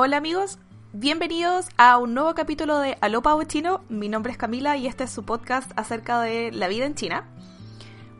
Hola amigos, bienvenidos a un nuevo capítulo de Alopa Chino. Mi nombre es Camila y este es su podcast acerca de la vida en China.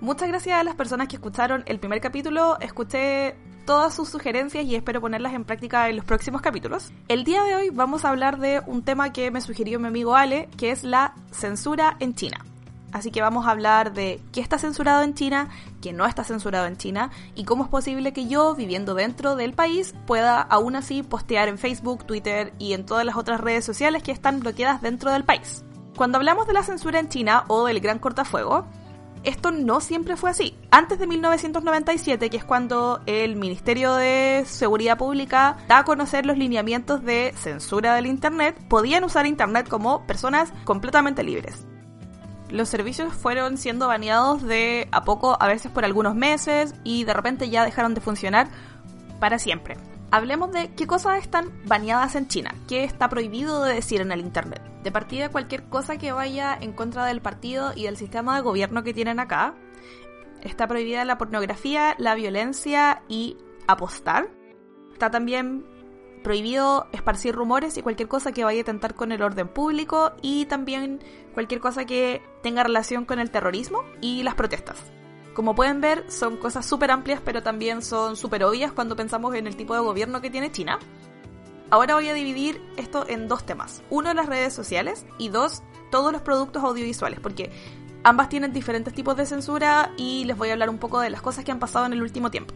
Muchas gracias a las personas que escucharon el primer capítulo. Escuché todas sus sugerencias y espero ponerlas en práctica en los próximos capítulos. El día de hoy vamos a hablar de un tema que me sugirió mi amigo Ale, que es la censura en China. Así que vamos a hablar de qué está censurado en China, qué no está censurado en China y cómo es posible que yo, viviendo dentro del país, pueda aún así postear en Facebook, Twitter y en todas las otras redes sociales que están bloqueadas dentro del país. Cuando hablamos de la censura en China o del gran cortafuego, esto no siempre fue así. Antes de 1997, que es cuando el Ministerio de Seguridad Pública da a conocer los lineamientos de censura del Internet, podían usar Internet como personas completamente libres los servicios fueron siendo baneados de a poco, a veces por algunos meses, y de repente ya dejaron de funcionar para siempre. Hablemos de qué cosas están baneadas en China, qué está prohibido de decir en el Internet. De partida, cualquier cosa que vaya en contra del partido y del sistema de gobierno que tienen acá. Está prohibida la pornografía, la violencia y apostar. Está también prohibido esparcir rumores y cualquier cosa que vaya a tentar con el orden público y también cualquier cosa que tenga relación con el terrorismo y las protestas. Como pueden ver, son cosas súper amplias, pero también son súper obvias cuando pensamos en el tipo de gobierno que tiene China. Ahora voy a dividir esto en dos temas. Uno, las redes sociales y dos, todos los productos audiovisuales, porque ambas tienen diferentes tipos de censura y les voy a hablar un poco de las cosas que han pasado en el último tiempo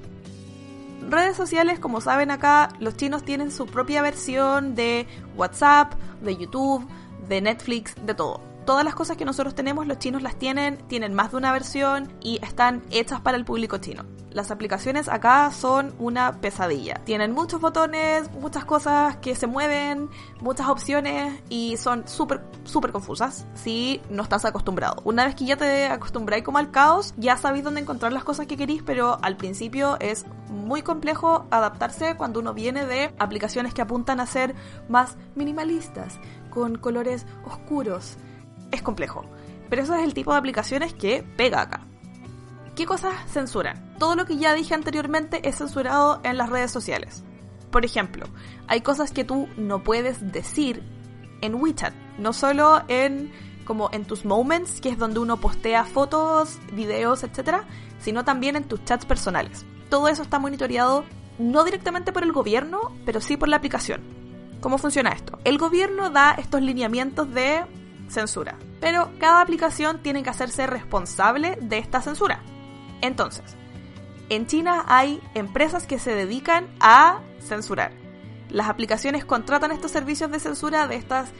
redes sociales, como saben acá, los chinos tienen su propia versión de WhatsApp, de YouTube, de Netflix, de todo. Todas las cosas que nosotros tenemos, los chinos las tienen, tienen más de una versión y están hechas para el público chino. Las aplicaciones acá son una pesadilla. Tienen muchos botones, muchas cosas que se mueven, muchas opciones y son súper, súper confusas si no estás acostumbrado. Una vez que ya te acostumbráis como al caos, ya sabéis dónde encontrar las cosas que queréis, pero al principio es muy complejo adaptarse cuando uno viene de aplicaciones que apuntan a ser más minimalistas, con colores oscuros. Es complejo. Pero eso es el tipo de aplicaciones que pega acá. ¿Qué cosas censuran? Todo lo que ya dije anteriormente es censurado en las redes sociales. Por ejemplo, hay cosas que tú no puedes decir en WeChat, no solo en como en tus moments, que es donde uno postea fotos, videos, etc., sino también en tus chats personales. Todo eso está monitoreado no directamente por el gobierno, pero sí por la aplicación. ¿Cómo funciona esto? El gobierno da estos lineamientos de censura, pero cada aplicación tiene que hacerse responsable de esta censura. Entonces, en China hay empresas que se dedican a censurar. Las aplicaciones contratan estos servicios de censura de estas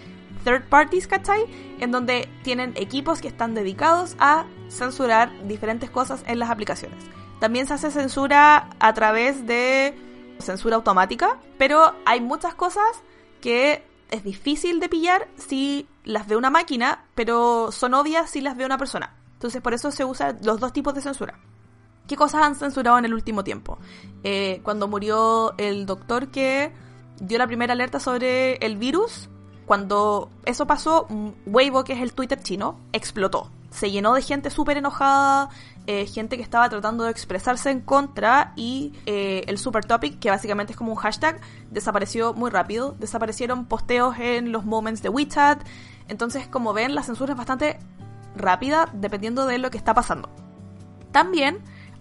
third parties, ¿cachai? En donde tienen equipos que están dedicados a censurar diferentes cosas en las aplicaciones. También se hace censura a través de censura automática, pero hay muchas cosas que es difícil de pillar si las ve una máquina, pero son obvias si las ve una persona. Entonces por eso se usan los dos tipos de censura. ¿Qué cosas han censurado en el último tiempo? Eh, cuando murió el doctor que dio la primera alerta sobre el virus, cuando eso pasó, Weibo, que es el Twitter chino, explotó. Se llenó de gente súper enojada, eh, gente que estaba tratando de expresarse en contra y eh, el super topic, que básicamente es como un hashtag, desapareció muy rápido. Desaparecieron posteos en los moments de WeChat. Entonces, como ven, la censura es bastante rápida dependiendo de lo que está pasando. También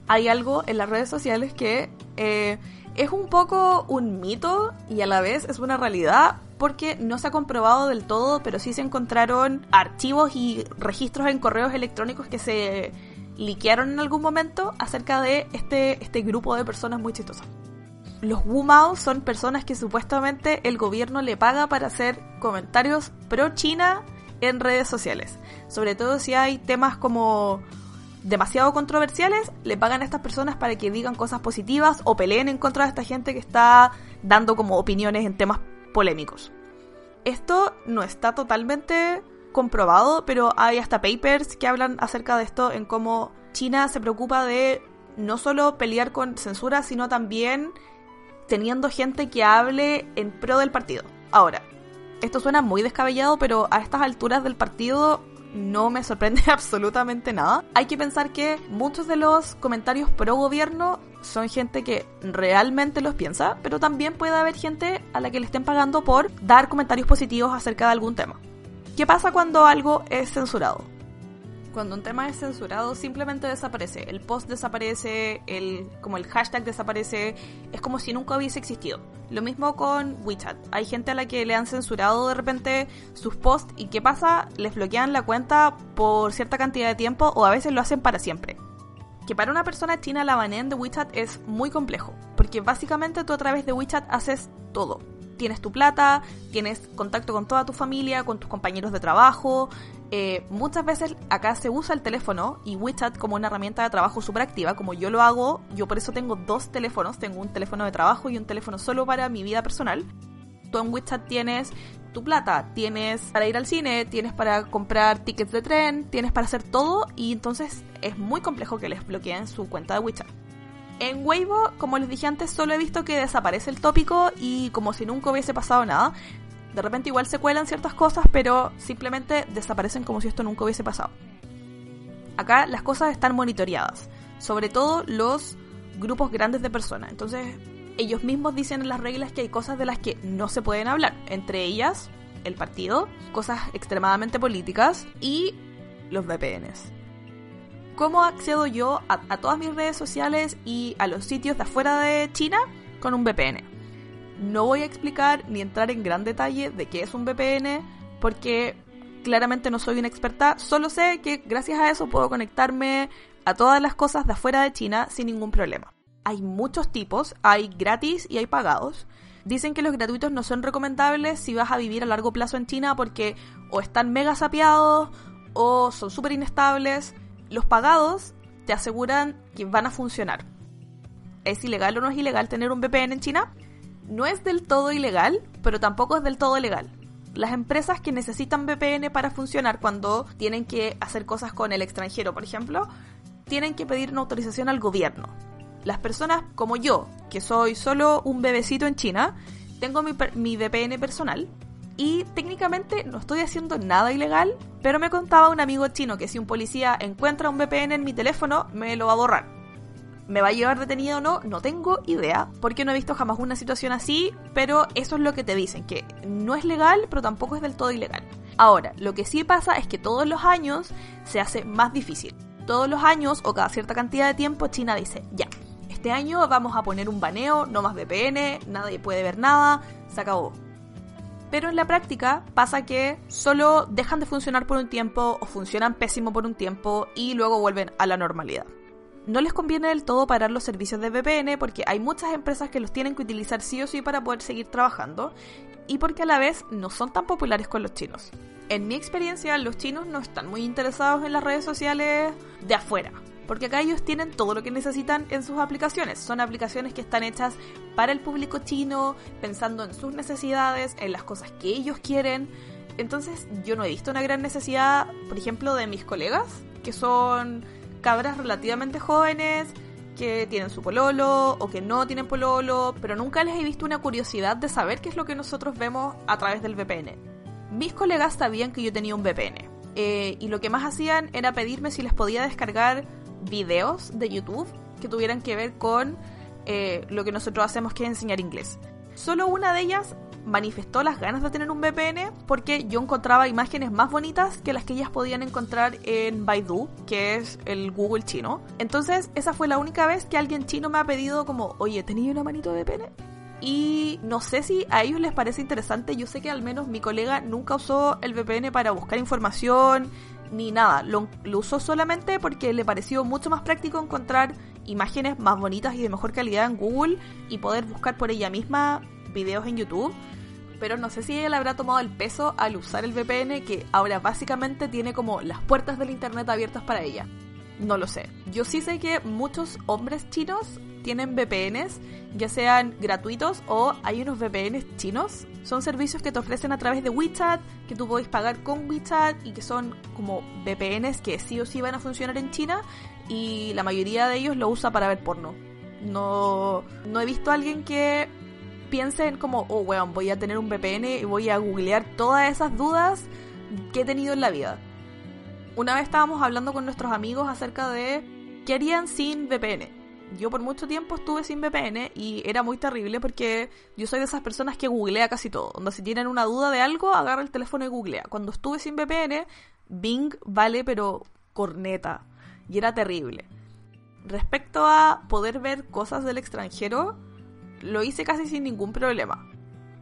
hay algo en las redes sociales que eh, es un poco un mito y a la vez es una realidad porque no se ha comprobado del todo, pero sí se encontraron archivos y registros en correos electrónicos que se liquearon en algún momento acerca de este, este grupo de personas muy chistosas. Los Wumao son personas que supuestamente el gobierno le paga para hacer comentarios pro China en redes sociales. Sobre todo si hay temas como demasiado controversiales, le pagan a estas personas para que digan cosas positivas o peleen en contra de esta gente que está dando como opiniones en temas polémicos. Esto no está totalmente comprobado, pero hay hasta papers que hablan acerca de esto en cómo China se preocupa de no solo pelear con censura, sino también teniendo gente que hable en pro del partido. Ahora, esto suena muy descabellado, pero a estas alturas del partido no me sorprende absolutamente nada. Hay que pensar que muchos de los comentarios pro gobierno son gente que realmente los piensa, pero también puede haber gente a la que le estén pagando por dar comentarios positivos acerca de algún tema. ¿Qué pasa cuando algo es censurado? Cuando un tema es censurado simplemente desaparece, el post desaparece, el, como el hashtag desaparece, es como si nunca hubiese existido. Lo mismo con WeChat, hay gente a la que le han censurado de repente sus posts y ¿qué pasa? Les bloquean la cuenta por cierta cantidad de tiempo o a veces lo hacen para siempre. Que para una persona china la baneen de WeChat es muy complejo, porque básicamente tú a través de WeChat haces todo tienes tu plata, tienes contacto con toda tu familia, con tus compañeros de trabajo. Eh, muchas veces acá se usa el teléfono y WeChat como una herramienta de trabajo súper activa, como yo lo hago, yo por eso tengo dos teléfonos, tengo un teléfono de trabajo y un teléfono solo para mi vida personal. Tú en WeChat tienes tu plata, tienes para ir al cine, tienes para comprar tickets de tren, tienes para hacer todo y entonces es muy complejo que les bloqueen su cuenta de WeChat. En Weibo, como les dije antes, solo he visto que desaparece el tópico y como si nunca hubiese pasado nada. De repente igual se cuelan ciertas cosas, pero simplemente desaparecen como si esto nunca hubiese pasado. Acá las cosas están monitoreadas, sobre todo los grupos grandes de personas. Entonces, ellos mismos dicen en las reglas que hay cosas de las que no se pueden hablar, entre ellas el partido, cosas extremadamente políticas y los VPNs cómo accedo yo a, todas mis redes sociales y a los sitios de afuera de China con un VPN. No voy a explicar ni entrar en gran detalle de qué es un VPN porque claramente no soy una experta, solo sé que gracias a eso puedo conectarme a todas las cosas de afuera de China sin ningún problema. Hay muchos tipos, hay gratis y hay pagados. Dicen que los gratuitos no son recomendables si vas a vivir a largo plazo en China porque o están mega sapeados o son súper inestables los pagados te aseguran que van a funcionar. ¿Es ilegal o no es ilegal tener un VPN en China? No es del todo ilegal, pero tampoco es del todo legal. Las empresas que necesitan VPN para funcionar cuando tienen que hacer cosas con el extranjero, por ejemplo, tienen que pedir una autorización al gobierno. Las personas como yo, que soy solo un bebecito en China, tengo mi, mi VPN personal y técnicamente no estoy haciendo nada ilegal, pero me contaba un amigo chino que si un policía encuentra un VPN en mi teléfono, me lo va a borrar. ¿Me va a llevar detenido o no? No tengo idea, porque no he visto jamás una situación así, pero eso es lo que te dicen, que no es legal, pero tampoco es del todo ilegal. Ahora, lo que sí pasa es que todos los años se hace más difícil. Todos los años o cada cierta cantidad de tiempo China dice, ya, este año vamos a poner un baneo, no más VPN, nadie puede ver nada, se acabó pero en la práctica pasa que solo dejan de funcionar por un tiempo o funcionan pésimo por un tiempo y luego vuelven a la normalidad. No les conviene del todo parar los servicios de VPN porque hay muchas empresas que los tienen que utilizar sí o sí para poder seguir trabajando y porque a la vez no son tan populares con los chinos. En mi experiencia, los chinos no están muy interesados en las redes sociales de afuera, porque acá ellos tienen todo lo que necesitan en sus aplicaciones. Son aplicaciones que están hechas para el público chino, pensando en sus necesidades, en las cosas que ellos quieren. Entonces yo no he visto una gran necesidad, por ejemplo, de mis colegas, que son cabras relativamente jóvenes, que tienen su pololo o que no tienen pololo, pero nunca les he visto una curiosidad de saber qué es lo que nosotros vemos a través del VPN. Mis colegas sabían que yo tenía un VPN. Eh, y lo que más hacían era pedirme si les podía descargar videos de YouTube que tuvieran que ver con eh, lo que nosotros hacemos que es enseñar inglés. Solo una de ellas manifestó las ganas de tener un VPN porque yo encontraba imágenes más bonitas que las que ellas podían encontrar en Baidu, que es el Google chino. Entonces, esa fue la única vez que alguien chino me ha pedido como, oye, ¿tenía una manito de VPN? Y no sé si a ellos les parece interesante, yo sé que al menos mi colega nunca usó el VPN para buscar información ni nada. Lo, usó solamente porque le pareció mucho más práctico encontrar imágenes más bonitas y de mejor calidad en Google y poder buscar por ella misma videos en YouTube. Pero no sé si le habrá tomado el peso al usar el VPN que ahora básicamente tiene como las puertas del Internet abiertas para ella. No lo sé. Yo sí sé que muchos hombres chinos tienen VPNs, ya sean gratuitos o hay unos VPNs chinos. Son servicios que te ofrecen a través de WeChat, que tú podés pagar con WeChat y que son como VPNs que sí o sí van a funcionar en China y la mayoría de ellos lo usa para ver porno. No, no he visto a alguien que piense en como, oh, weón, voy a tener un VPN y voy a googlear todas esas dudas que he tenido en la vida una vez estábamos hablando con nuestros amigos acerca de qué harían sin VPN. yo por mucho tiempo estuve sin VPN y era muy terrible porque yo soy de esas personas que googlea casi todo. Donde si tienen una duda de algo, agarra el teléfono y googlea. Cuando estuve sin VPN, Bing vale pero corneta. Y era terrible. Respecto a poder ver cosas del extranjero, lo hice casi sin ningún problema.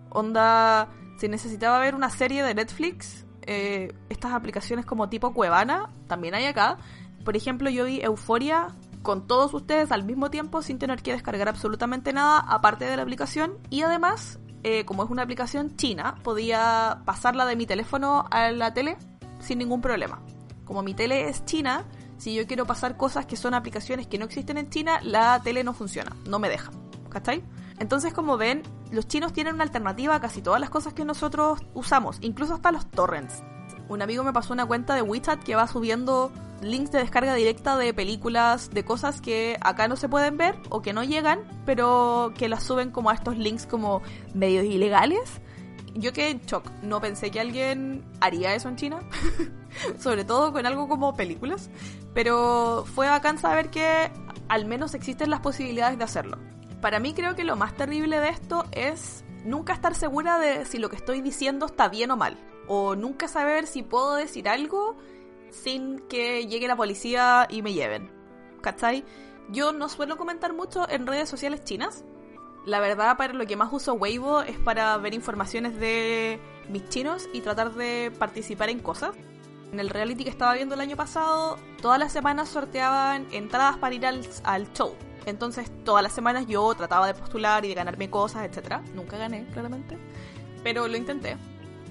Onda, si necesitaba ver una serie de Netflix, eh, estas aplicaciones como tipo Cuevana, también hay acá. Por ejemplo, yo vi Euforia con todos ustedes al mismo tiempo sin tener que descargar absolutamente nada aparte de la aplicación y además eh, como es una aplicación china podía pasarla de mi teléfono a la tele sin ningún problema como mi tele es china si yo quiero pasar cosas que son aplicaciones que no existen en China la tele no funciona no me deja ¿cachai? Entonces como ven los chinos tienen una alternativa a casi todas las cosas que nosotros usamos incluso hasta los torrents un amigo me pasó una cuenta de WeChat que va subiendo links de descarga directa de películas, de cosas que acá no se pueden ver o que no llegan, pero que las suben como a estos links como medios ilegales. Yo quedé en shock, no pensé que alguien haría eso en China, sobre todo con algo como películas, pero fue bacán saber que al menos existen las posibilidades de hacerlo. Para mí creo que lo más terrible de esto es nunca estar segura de si lo que estoy diciendo está bien o mal, o nunca saber si puedo decir algo sin que llegue la policía y me lleven. ¿Cachai? Yo no suelo comentar mucho en redes sociales chinas. La verdad, para lo que más uso Weibo es para ver informaciones de mis chinos y tratar de participar en cosas. En el reality que estaba viendo el año pasado, todas las semanas sorteaban entradas para ir al, al show. Entonces, todas las semanas yo trataba de postular y de ganarme cosas, etc. Nunca gané, claramente. Pero lo intenté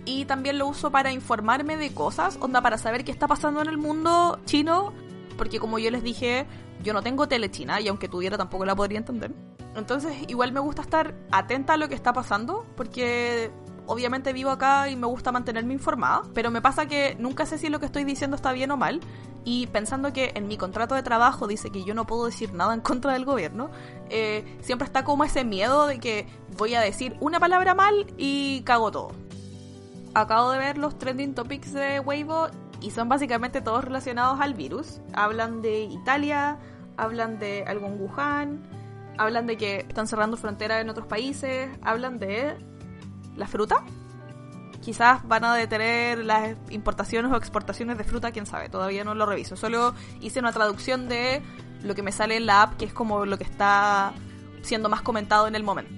y también lo uso para informarme de cosas, onda para saber qué está pasando en el mundo chino, porque como yo les dije, yo no tengo tele china y aunque tuviera tampoco la podría entender. Entonces igual me gusta estar atenta a lo que está pasando, porque obviamente vivo acá y me gusta mantenerme informada, pero me pasa que nunca sé si lo que estoy diciendo está bien o mal, y pensando que en mi contrato de trabajo dice que yo no puedo decir nada en contra del gobierno, eh, siempre está como ese miedo de que voy a decir una palabra mal y cago todo acabo de ver los trending topics de Weibo y son básicamente todos relacionados al virus. Hablan de Italia, hablan de algún Wuhan, hablan de que están cerrando fronteras en otros países, hablan de la fruta. Quizás van a detener las importaciones o exportaciones de fruta, quién sabe, todavía no lo reviso. Solo hice una traducción de lo que me sale en la app, que es como lo que está siendo más comentado en el momento.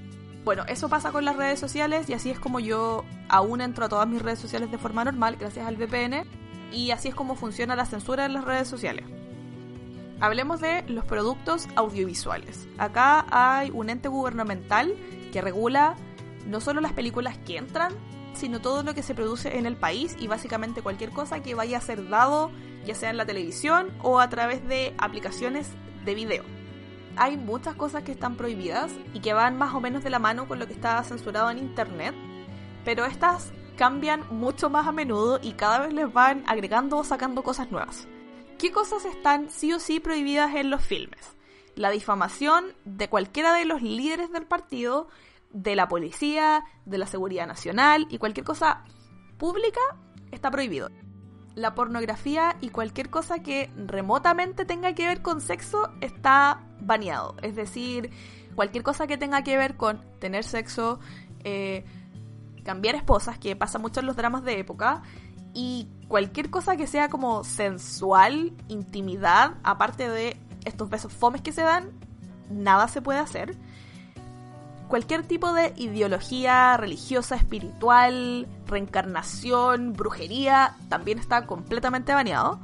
Bueno, eso pasa con las redes sociales y así es como yo aún entro a todas mis redes sociales de forma normal gracias al VPN y así es como funciona la censura en las redes sociales. Hablemos de los productos audiovisuales. Acá hay un ente gubernamental que regula no solo las películas que entran, sino todo lo que se produce en el país y básicamente cualquier cosa que vaya a ser dado, ya sea en la televisión o a través de aplicaciones de video hay muchas cosas que están prohibidas y que van más o menos de la mano con lo que está censurado en Internet, pero estas cambian mucho más a menudo y cada vez les van agregando o sacando cosas nuevas. ¿Qué cosas están sí o sí prohibidas en los filmes? La difamación de cualquiera de los líderes del partido, de la policía, de la seguridad nacional y cualquier cosa pública está prohibido la pornografía y cualquier cosa que remotamente tenga que ver con sexo está baneado. Es decir, cualquier cosa que tenga que ver con tener sexo, eh, cambiar esposas, que pasa mucho en los dramas de época, y cualquier cosa que sea como sensual, intimidad, aparte de estos besos fomes que se dan, nada se puede hacer cualquier tipo de ideología religiosa, espiritual, reencarnación, brujería, también está completamente baneado.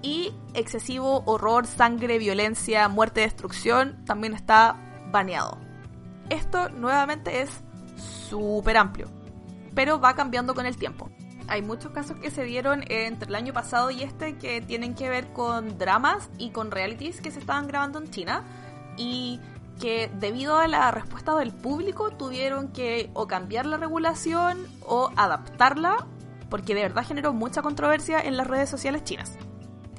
Y excesivo horror, sangre, violencia, muerte, destrucción, también está baneado. Esto nuevamente es súper amplio, pero va cambiando con el tiempo. Hay muchos casos que se dieron entre el año pasado y este que tienen que ver con dramas y con realities que se estaban grabando en China. Y que debido a la respuesta del público tuvieron que o cambiar la regulación o adaptarla porque de verdad generó mucha controversia en las redes sociales chinas.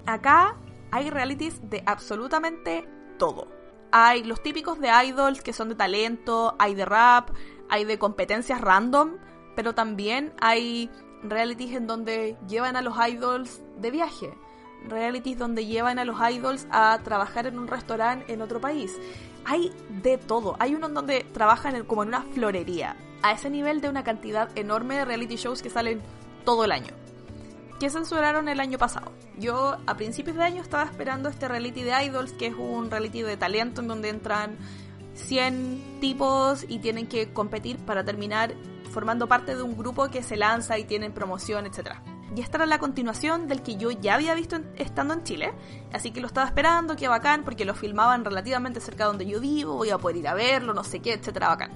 Acá hay realities de absolutamente todo. Hay los típicos de idols que son de talento, hay de rap, hay de competencias random, pero también hay realities en donde llevan a los idols de viaje. realities donde llevan a los idols a trabajar en un restaurante en otro país. Hay de todo. Hay uno donde trabajan como en una florería. A ese nivel de una cantidad enorme de reality shows que salen todo el año. Que censuraron el año pasado. Yo a principios de año estaba esperando este reality de idols, que es un reality de talento en donde entran 100 tipos y tienen que competir para terminar formando parte de un grupo que se lanza y tienen promoción, etc. Y esta era la continuación del que yo ya había visto estando en Chile, así que lo estaba esperando, qué bacán, porque lo filmaban relativamente cerca de donde yo vivo, voy a poder ir a verlo, no sé qué, etcétera, bacán.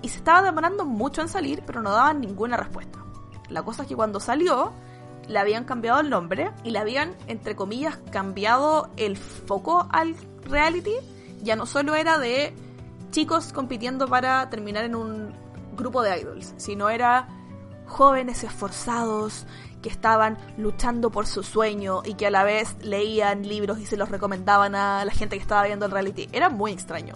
Y se estaba demorando mucho en salir, pero no daban ninguna respuesta. La cosa es que cuando salió, le habían cambiado el nombre y le habían, entre comillas, cambiado el foco al reality. Ya no solo era de chicos compitiendo para terminar en un grupo de idols, sino era jóvenes esforzados estaban luchando por su sueño y que a la vez leían libros y se los recomendaban a la gente que estaba viendo el reality. Era muy extraño.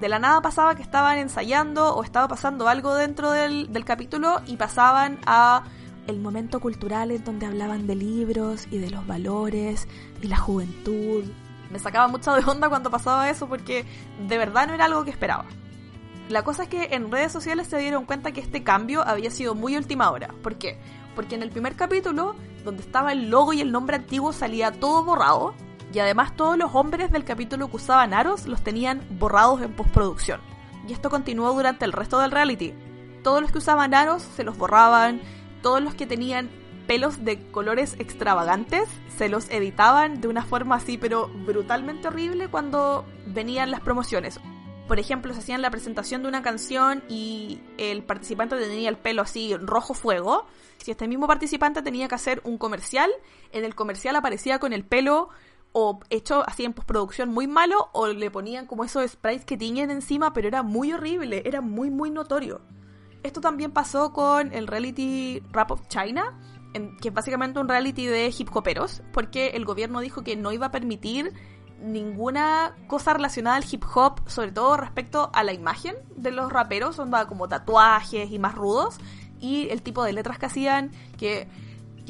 De la nada pasaba que estaban ensayando o estaba pasando algo dentro del, del capítulo y pasaban a el momento cultural en donde hablaban de libros y de los valores y la juventud. Me sacaba mucho de onda cuando pasaba eso porque de verdad no era algo que esperaba. La cosa es que en redes sociales se dieron cuenta que este cambio había sido muy última hora. ¿Por qué? Porque en el primer capítulo, donde estaba el logo y el nombre antiguo, salía todo borrado. Y además todos los hombres del capítulo que usaban aros los tenían borrados en postproducción. Y esto continuó durante el resto del reality. Todos los que usaban aros se los borraban, todos los que tenían pelos de colores extravagantes se los editaban de una forma así pero brutalmente horrible cuando venían las promociones por ejemplo, se hacían la presentación de una canción y el participante tenía el pelo así rojo fuego, si este mismo participante tenía que hacer un comercial, en el comercial aparecía con el pelo o hecho así en postproducción muy malo o le ponían como esos sprays que tiñen encima, pero era muy horrible, era muy muy notorio. Esto también pasó con el reality Rap of China, que es básicamente un reality de hip hoperos, porque el gobierno dijo que no iba a permitir ninguna cosa relacionada al hip hop, sobre todo respecto a la imagen de los raperos, onda como tatuajes y más rudos, y el tipo de letras que hacían, que,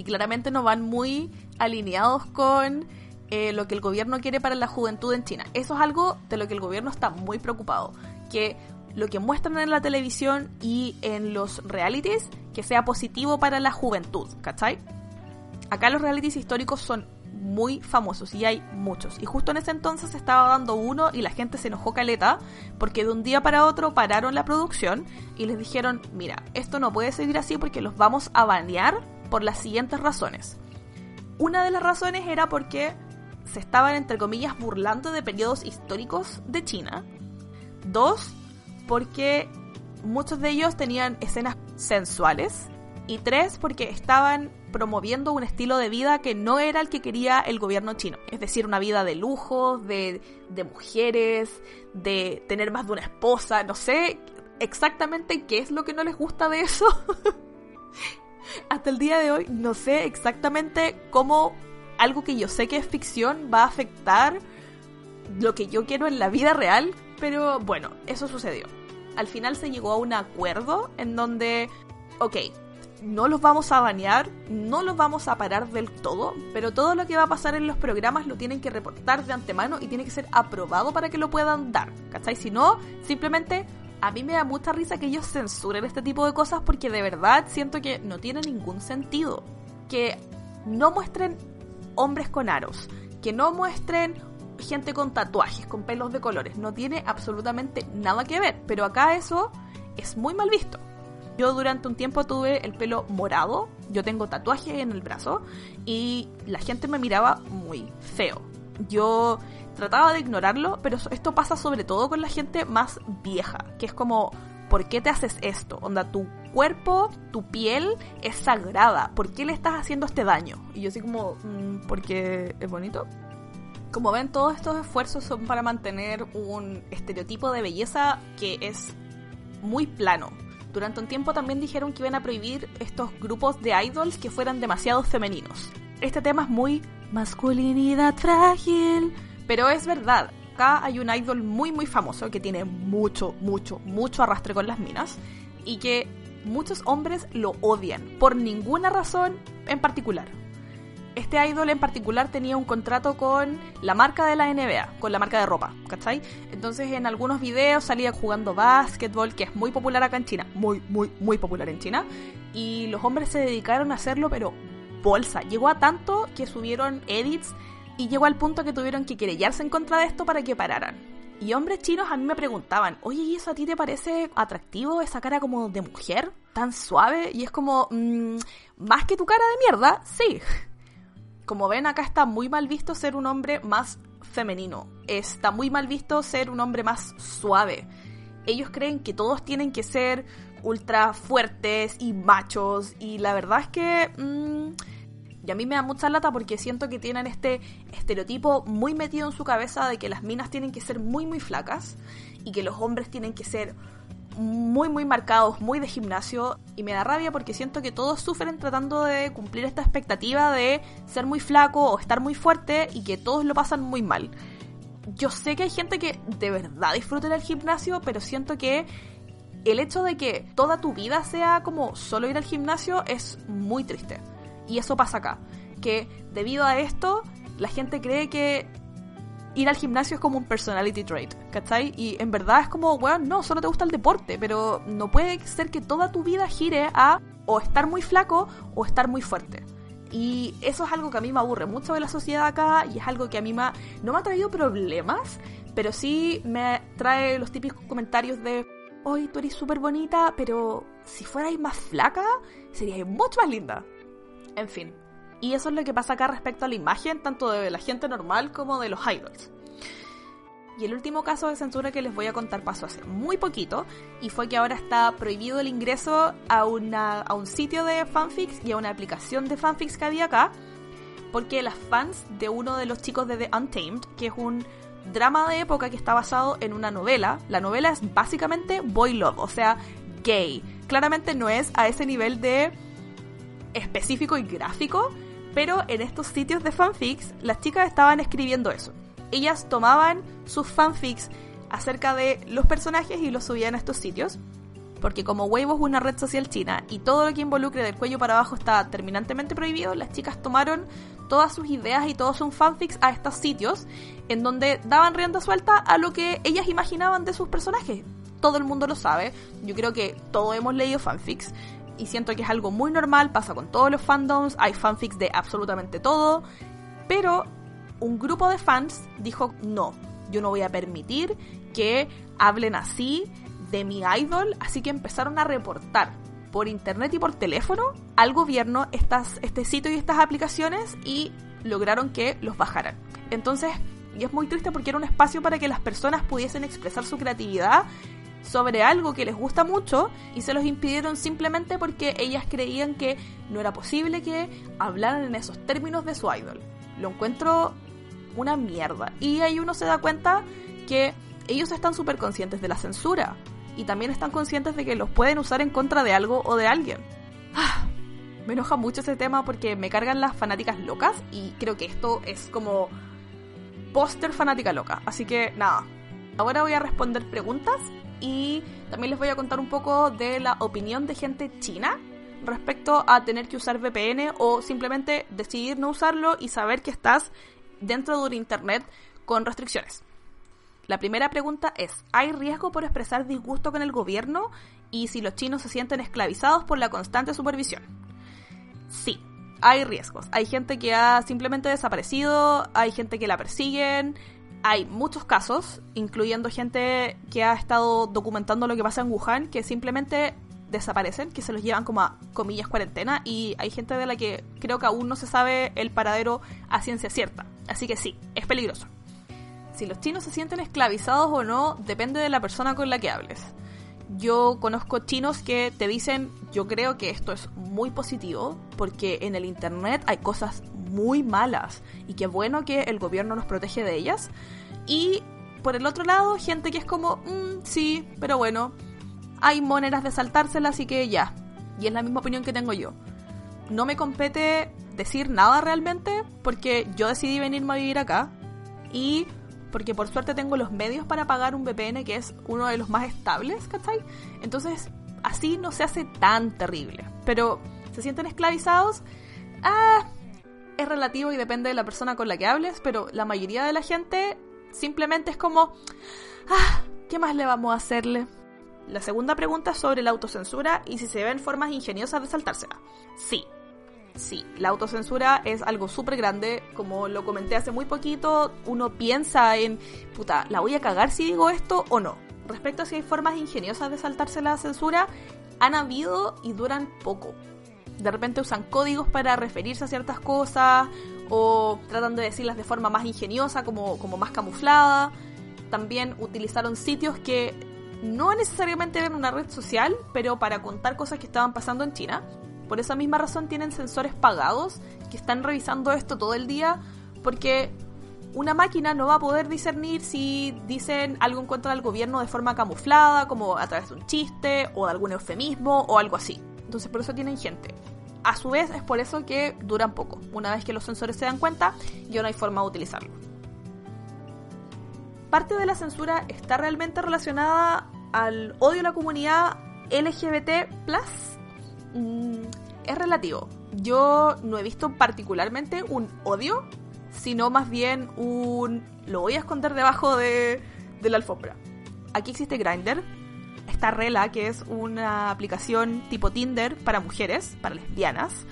claramente no van muy alineados con eh, lo que el gobierno quiere para la juventud en China. Eso es algo de lo que el gobierno está muy preocupado, que lo que muestran en la televisión y en los realities, que sea positivo para la juventud, ¿cachai? Acá los realities históricos son muy famosos y hay muchos. Y justo en ese entonces estaba dando uno y la gente se enojó caleta porque de un día para otro pararon la producción y les dijeron, mira, esto no puede seguir así porque los vamos a banear por las siguientes razones. Una de las razones era porque se estaban, entre comillas, burlando de periodos históricos de China. Dos, porque muchos de ellos tenían escenas sensuales. Y tres, porque estaban promoviendo un estilo de vida que no era el que quería el gobierno chino. Es decir, una vida de lujo, de, de mujeres, de tener más de una esposa, no sé exactamente qué es lo que no les gusta de eso. Hasta el día de hoy no sé exactamente cómo algo que yo sé que es ficción va a afectar lo que yo quiero en la vida real, pero bueno, eso sucedió. Al final se llegó a un acuerdo en donde, ok, no los vamos a banear, no los vamos a parar del todo, pero todo lo que va a pasar en los programas lo tienen que reportar de antemano y tiene que ser aprobado para que lo puedan dar, ¿cachai? Si no, simplemente a mí me da mucha risa que ellos censuren este tipo de cosas porque de verdad siento que no tiene ningún sentido. Que no muestren hombres con aros, que no muestren gente con tatuajes, con pelos de colores, no tiene absolutamente nada que ver, pero acá eso es muy mal visto. Yo durante un tiempo tuve el pelo morado, yo tengo tatuaje en el brazo y la gente me miraba muy feo. Yo trataba de ignorarlo, pero esto pasa sobre todo con la gente más vieja, que es como, ¿por qué te haces esto? Onda, tu cuerpo, tu piel es sagrada, ¿por qué le estás haciendo este daño? Y yo así como, mm, porque es bonito. Como ven, todos estos esfuerzos son para mantener un estereotipo de belleza que es muy plano, durante un tiempo también dijeron que iban a prohibir estos grupos de idols que fueran demasiado femeninos. Este tema es muy masculinidad frágil, pero es verdad. Acá hay un idol muy muy famoso que tiene mucho, mucho, mucho arrastre con las minas y que muchos hombres lo odian por ninguna razón en particular. Este idol en particular tenía un contrato con la marca de la NBA, con la marca de ropa, ¿cachai? Entonces en algunos videos salía jugando básquetbol, que es muy popular acá en China, muy, muy, muy popular en China, y los hombres se dedicaron a hacerlo, pero bolsa. Llegó a tanto que subieron edits y llegó al punto que tuvieron que querellarse en contra de esto para que pararan. Y hombres chinos a mí me preguntaban, oye, ¿y eso a ti te parece atractivo? Esa cara como de mujer, tan suave. Y es como, mmm, más que tu cara de mierda, sí. Como ven, acá está muy mal visto ser un hombre más femenino. Está muy mal visto ser un hombre más suave. Ellos creen que todos tienen que ser ultra fuertes y machos. Y la verdad es que... Mmm, y a mí me da mucha lata porque siento que tienen este estereotipo muy metido en su cabeza de que las minas tienen que ser muy muy flacas y que los hombres tienen que ser muy muy marcados, muy de gimnasio y me da rabia porque siento que todos sufren tratando de cumplir esta expectativa de ser muy flaco o estar muy fuerte y que todos lo pasan muy mal. Yo sé que hay gente que de verdad disfruta del gimnasio, pero siento que el hecho de que toda tu vida sea como solo ir al gimnasio es muy triste. Y eso pasa acá, que debido a esto la gente cree que ir al gimnasio es como un personality trait, ¿cachai? Y en verdad es como, bueno, no, solo te gusta el deporte, pero no puede ser que toda tu vida gire a o estar muy flaco o estar muy fuerte. Y eso es algo que a mí me aburre mucho de la sociedad acá y es algo que a mí me no me ha traído problemas, pero sí me trae los típicos comentarios de, hoy tú eres súper bonita, pero si fuerais más flaca, seríais mucho más linda. En fin. Y eso es lo que pasa acá respecto a la imagen, tanto de la gente normal como de los idols. Y el último caso de censura que les voy a contar pasó hace muy poquito y fue que ahora está prohibido el ingreso a, una, a un sitio de fanfics y a una aplicación de fanfics que había acá porque las fans de uno de los chicos de The Untamed, que es un drama de época que está basado en una novela, la novela es básicamente boy love, o sea, gay. Claramente no es a ese nivel de específico y gráfico, pero en estos sitios de fanfics las chicas estaban escribiendo eso. Ellas tomaban sus fanfics acerca de los personajes y los subían a estos sitios, porque como Weibo es una red social china y todo lo que involucre del cuello para abajo está terminantemente prohibido, las chicas tomaron todas sus ideas y todos sus fanfics a estos sitios en donde daban rienda suelta a lo que ellas imaginaban de sus personajes. Todo el mundo lo sabe, yo creo que todos hemos leído fanfics y siento que es algo muy normal, pasa con todos los fandoms, hay fanfics de absolutamente todo, pero un grupo de fans dijo, no, yo no voy a permitir que hablen así de mi idol, así que empezaron a reportar por internet y por teléfono al gobierno estas, este sitio y estas aplicaciones y lograron que los bajaran. Entonces, y es muy triste porque era un espacio para que las personas pudiesen expresar su creatividad sobre algo que les gusta mucho y se los impidieron simplemente porque ellas creían que no era posible que hablaran en esos términos de su idol. Lo encuentro una mierda. Y ahí uno se da cuenta que ellos están súper conscientes de la censura y también están conscientes de que los pueden usar en contra de algo o de alguien. Ah, me enoja mucho ese tema porque me cargan las fanáticas locas y creo que esto es como póster fanática loca. Así que nada, ahora voy a responder preguntas y también les voy a contar un poco de la opinión de gente china respecto a tener que usar VPN o simplemente decidir no usarlo y saber que estás dentro de un Internet con restricciones. La primera pregunta es, ¿hay riesgo por expresar disgusto con el gobierno y si los chinos se sienten esclavizados por la constante supervisión? Sí, hay riesgos. Hay gente que ha simplemente desaparecido, hay gente que la persiguen, hay muchos casos, incluyendo gente que ha estado documentando lo que pasa en Wuhan, que simplemente desaparecen, que se los llevan como a comillas cuarentena, y hay gente de la que creo que aún no se sabe el paradero a ciencia cierta. Así que sí, es peligroso. Si los chinos se sienten esclavizados o no, depende de la persona con la que hables. Yo conozco chinos que te dicen, yo creo que esto es muy positivo, porque en el Internet hay cosas muy malas y qué bueno que el gobierno nos protege de ellas. Y por el otro lado, gente que es como, mm, sí, pero bueno, hay maneras de saltárselas, así que ya. Y es la misma opinión que tengo yo. No me compete decir nada realmente porque yo decidí venirme a vivir acá y porque por suerte tengo los medios para pagar un VPN que es uno de los más estables, ¿cachai? Entonces, así no se hace tan terrible. Pero, ¿se sienten esclavizados? Ah, es relativo y depende de la persona con la que hables, pero la mayoría de la gente simplemente es como, ah, ¿qué más le vamos a hacerle? La segunda pregunta es sobre la autocensura y si se ven formas ingeniosas de saltársela. Sí, sí, la autocensura es algo súper grande, como lo comenté hace muy poquito, uno piensa en, puta, ¿la voy a cagar si digo esto o no? Respecto a si hay formas ingeniosas de saltarse la censura, han habido y duran poco. De repente usan códigos para referirse a ciertas cosas o tratan de decirlas de forma más ingeniosa, como, como más camuflada. También utilizaron sitios que no necesariamente eran una red social, pero para contar cosas que estaban pasando en China. Por esa misma razón tienen sensores pagados que están revisando esto todo el día porque una máquina no va a poder discernir si dicen algo en contra del gobierno de forma camuflada, como a través de un chiste o de algún eufemismo o algo así. Entonces por eso tienen gente. A su vez es por eso que duran poco. Una vez que los sensores se dan cuenta, ya no hay forma de utilizarlo. Parte de la censura está realmente relacionada al odio a la comunidad LGBT Mm, es relativo. Yo no he visto particularmente un odio, sino más bien un lo voy a esconder debajo de, de la alfombra. Aquí existe Grindr, está Rela, que es una aplicación tipo Tinder para mujeres, para lesbianas,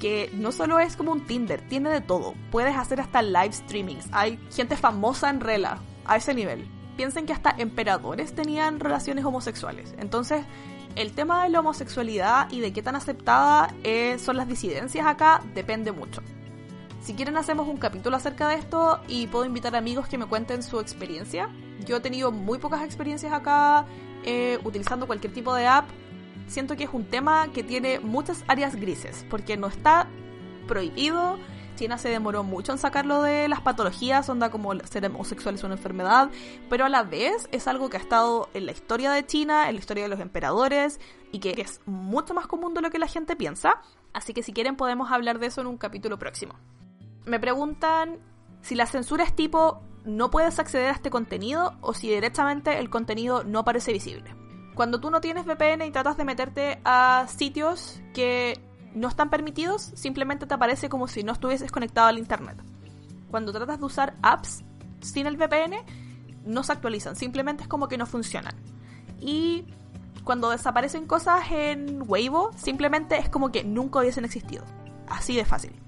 que no solo es como un Tinder, tiene de todo. Puedes hacer hasta live streamings. Hay gente famosa en Rela, a ese nivel. Piensen que hasta emperadores tenían relaciones homosexuales. Entonces, el tema de la homosexualidad y de qué tan aceptada eh, son las disidencias acá depende mucho. Si quieren hacemos un capítulo acerca de esto y puedo invitar amigos que me cuenten su experiencia. Yo he tenido muy pocas experiencias acá eh, utilizando cualquier tipo de app. Siento que es un tema que tiene muchas áreas grises porque no está prohibido, China se demoró mucho en sacarlo de las patologías, onda como ser homosexual es una enfermedad, pero a la vez es algo que ha estado en la historia de China, en la historia de los emperadores, y que es mucho más común de lo que la gente piensa. Así que si quieren podemos hablar de eso en un capítulo próximo. Me preguntan si la censura es tipo no puedes acceder a este contenido o si directamente el contenido no aparece visible. Cuando tú no tienes VPN y tratas de meterte a sitios que no están permitidos, simplemente te aparece como si no estuvieses conectado al internet. Cuando tratas de usar apps sin el VPN, no se actualizan, simplemente es como que no funcionan. Y cuando desaparecen cosas en Weibo, simplemente es como que nunca hubiesen existido. Así de fácil.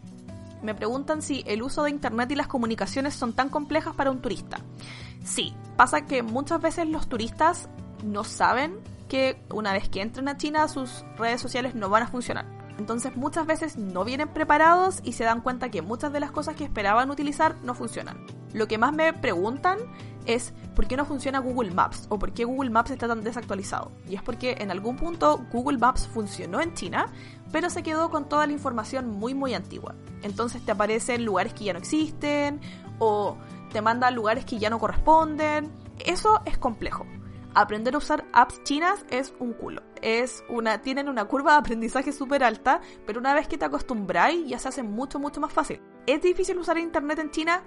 Me preguntan si el uso de Internet y las comunicaciones son tan complejas para un turista. Sí, pasa que muchas veces los turistas no saben que una vez que entren a China sus redes sociales no van a funcionar. Entonces muchas veces no vienen preparados y se dan cuenta que muchas de las cosas que esperaban utilizar no funcionan. Lo que más me preguntan es por qué no funciona Google Maps o por qué Google Maps está tan desactualizado. Y es porque en algún punto Google Maps funcionó en China, pero se quedó con toda la información muy muy antigua. Entonces te aparecen lugares que ya no existen o te manda lugares que ya no corresponden. Eso es complejo aprender a usar apps chinas es un culo. Es una, tienen una curva de aprendizaje súper alta, pero una vez que te acostumbráis ya se hace mucho, mucho más fácil. ¿Es difícil usar internet en China?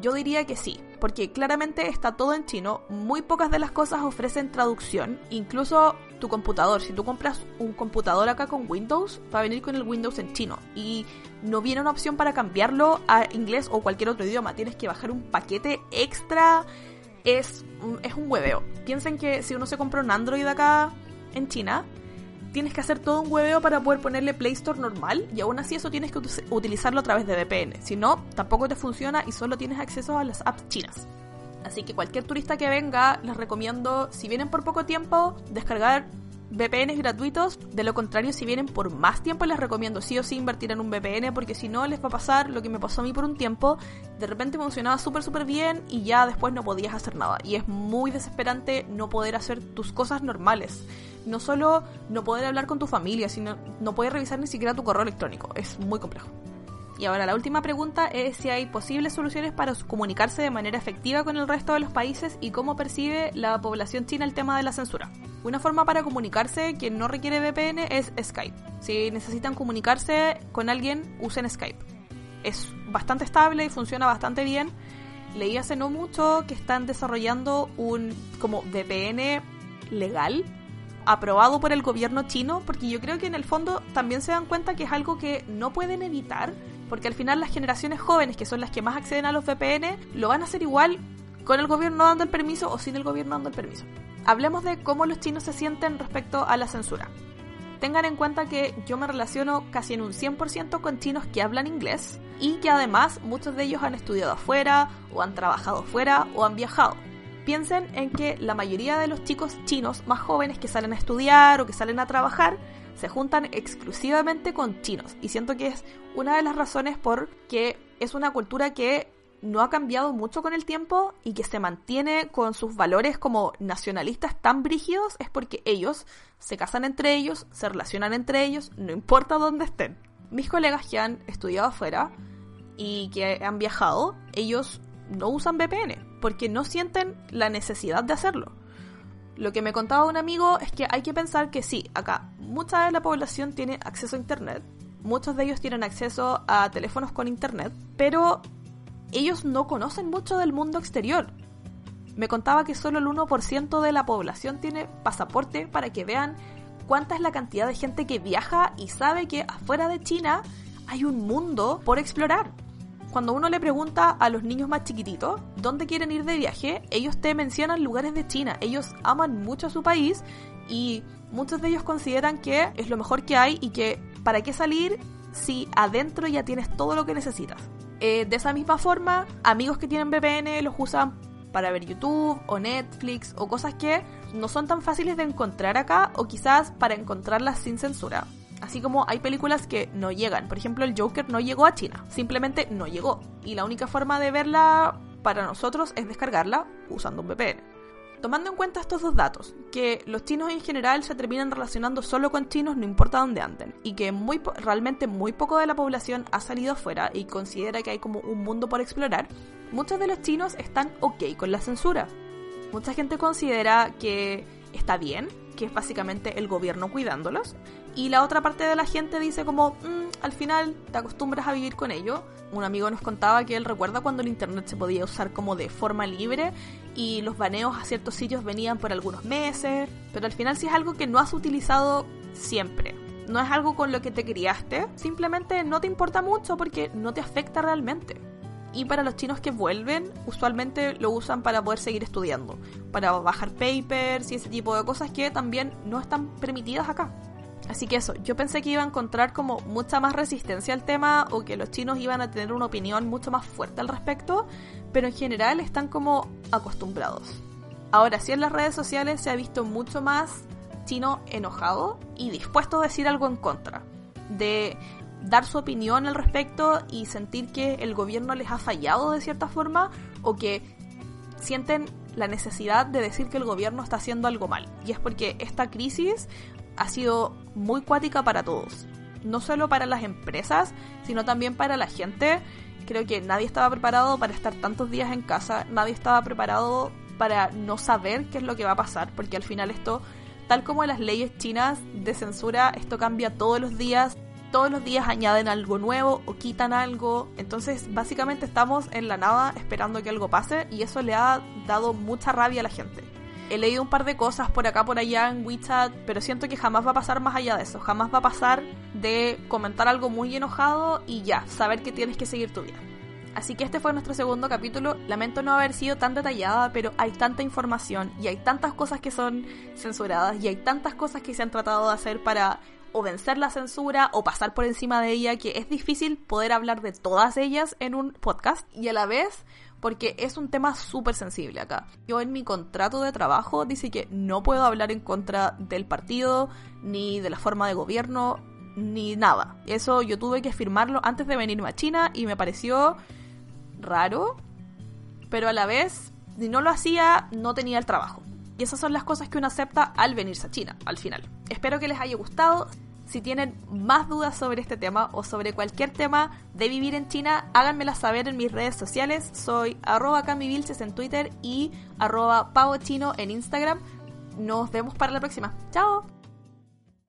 Yo diría que sí, porque claramente está todo en chino, muy pocas de las cosas ofrecen traducción, incluso tu computador, si tú compras un computador acá con Windows, va a venir con el Windows en chino y no viene una opción para cambiarlo a inglés o cualquier otro idioma, tienes que bajar un paquete extra. Es, es un hueveo. Piensen que si uno se compra un Android acá en China, tienes que hacer todo un hueveo para poder ponerle Play Store normal y aún así eso tienes que utilizarlo a través de VPN. Si no, tampoco te funciona y solo tienes acceso a las apps chinas. Así que cualquier turista que venga, les recomiendo, si vienen por poco tiempo, descargar VPNs gratuitos. De lo contrario, si vienen por más tiempo, les recomiendo sí o sí invertir en un VPN, porque si no, les va a pasar lo que me pasó a mí por un tiempo. De repente funcionaba súper, súper bien y ya después no podías hacer nada. Y es muy desesperante no poder hacer tus cosas normales. No solo no poder hablar con tu familia, sino no poder revisar ni siquiera tu correo electrónico. Es muy complejo. Y ahora la última pregunta es si hay posibles soluciones para comunicarse de manera efectiva con el resto de los países y cómo percibe la población china el tema de la censura. Una forma para comunicarse que no requiere VPN es Skype. Si necesitan comunicarse con alguien, usen Skype. Es bastante estable y funciona bastante bien. Leí hace no mucho que están desarrollando un como VPN legal aprobado por el gobierno chino, porque yo creo que en el fondo también se dan cuenta que es algo que no pueden evitar Porque al final las generaciones jóvenes, que son las que más acceden a los VPN, lo van a hacer igual con el gobierno dando el permiso o sin el gobierno dando el permiso. Hablemos de cómo los chinos se sienten respecto a la censura. Tengan en cuenta que yo me relaciono casi en un 100% con chinos que hablan inglés y que además muchos de ellos han estudiado afuera o han trabajado afuera o han viajado. Piensen en que la mayoría de los chicos chinos más jóvenes que salen a estudiar o que salen a trabajar se juntan exclusivamente con chinos y siento que es una de las razones por que es una cultura que no ha cambiado mucho con el tiempo y que se mantiene con sus valores como nacionalistas tan brígidos es porque ellos se casan entre ellos, se relacionan entre ellos, no importa dónde estén. Mis colegas que han estudiado afuera y que han viajado, ellos no usan VPN porque no sienten la necesidad de hacerlo. Lo que me contaba un amigo es que hay que pensar que sí, acá mucha de la población tiene acceso a Internet, muchos de ellos tienen acceso a teléfonos con Internet, pero ellos no conocen mucho del mundo exterior. Me contaba que solo el 1% de la población tiene pasaporte para que vean cuánta es la cantidad de gente que viaja y sabe que afuera de China hay un mundo por explorar. Cuando uno le pregunta a los niños más chiquititos dónde quieren ir de viaje, ellos te mencionan lugares de China. Ellos aman mucho a su país y muchos de ellos consideran que es lo mejor que hay y que para qué salir si adentro ya tienes todo lo que necesitas. Eh, de esa misma forma, amigos que tienen VPN los usan para ver YouTube o Netflix o cosas que no son tan fáciles de encontrar acá o quizás para encontrarlas sin censura. Así como hay películas que no llegan. Por ejemplo, el Joker no llegó a China. Simplemente no llegó. Y la única forma de verla para nosotros es descargarla usando un VPN. Tomando en cuenta estos dos datos, que los chinos en general se terminan relacionando solo con chinos no importa dónde anden, y que muy, realmente muy poco de la población ha salido afuera y considera que hay como un mundo por explorar, muchos de los chinos están ok con la censura. Mucha gente considera que está bien, que es básicamente el gobierno cuidándolos, y la otra parte de la gente dice como, mm, al final te acostumbras a vivir con ello. Un amigo nos contaba que él recuerda cuando el Internet se podía usar como de forma libre y los baneos a ciertos sitios venían por algunos meses, pero al final sí es algo que no has utilizado siempre. No es algo con lo que te criaste, simplemente no te importa mucho porque no te afecta realmente. Y para los chinos que vuelven, usualmente lo usan para poder seguir estudiando, para bajar papers y ese tipo de cosas que también no están permitidas acá. Así que eso, yo pensé que iba a encontrar como mucha más resistencia al tema o que los chinos iban a tener una opinión mucho más fuerte al respecto, pero en general están como acostumbrados. Ahora sí en las redes sociales se ha visto mucho más chino enojado y dispuesto a decir algo en contra, de dar su opinión al respecto y sentir que el gobierno les ha fallado de cierta forma o que sienten la necesidad de decir que el gobierno está haciendo algo mal. Y es porque esta crisis ha sido muy cuática para todos. No solo para las empresas, sino también para la gente. Creo que nadie estaba preparado para estar tantos días en casa, nadie estaba preparado para no saber qué es lo que va a pasar, porque al final esto, tal como las leyes chinas de censura, esto cambia todos los días, todos los días añaden algo nuevo o quitan algo, entonces básicamente estamos en la nada esperando que algo pase y eso le ha dado mucha rabia a la gente. He leído un par de cosas por acá, por allá en WeChat, pero siento que jamás va a pasar más allá de eso. Jamás va a pasar de comentar algo muy enojado y ya, saber que tienes que seguir tu vida. Así que este fue nuestro segundo capítulo. Lamento no haber sido tan detallada, pero hay tanta información y hay tantas cosas que son censuradas y hay tantas cosas que se han tratado de hacer para o vencer la censura o pasar por encima de ella que es difícil poder hablar de todas ellas en un podcast y a la vez porque es un tema súper sensible acá. Yo en mi contrato de trabajo dice que no puedo hablar en contra del partido, ni de la forma de gobierno, ni nada. Eso yo tuve que firmarlo antes de venirme a China y me pareció raro, pero a la vez, si no lo hacía, no tenía el trabajo. Y esas son las cosas que uno acepta al venirse a China, al final. Espero que les haya gustado. Si tienen más dudas sobre este tema o sobre cualquier tema de vivir en China, háganmela saber en mis redes sociales. Soy arroba camivilches en Twitter y arroba pavochino en Instagram. Nos vemos para la próxima. ¡Chao!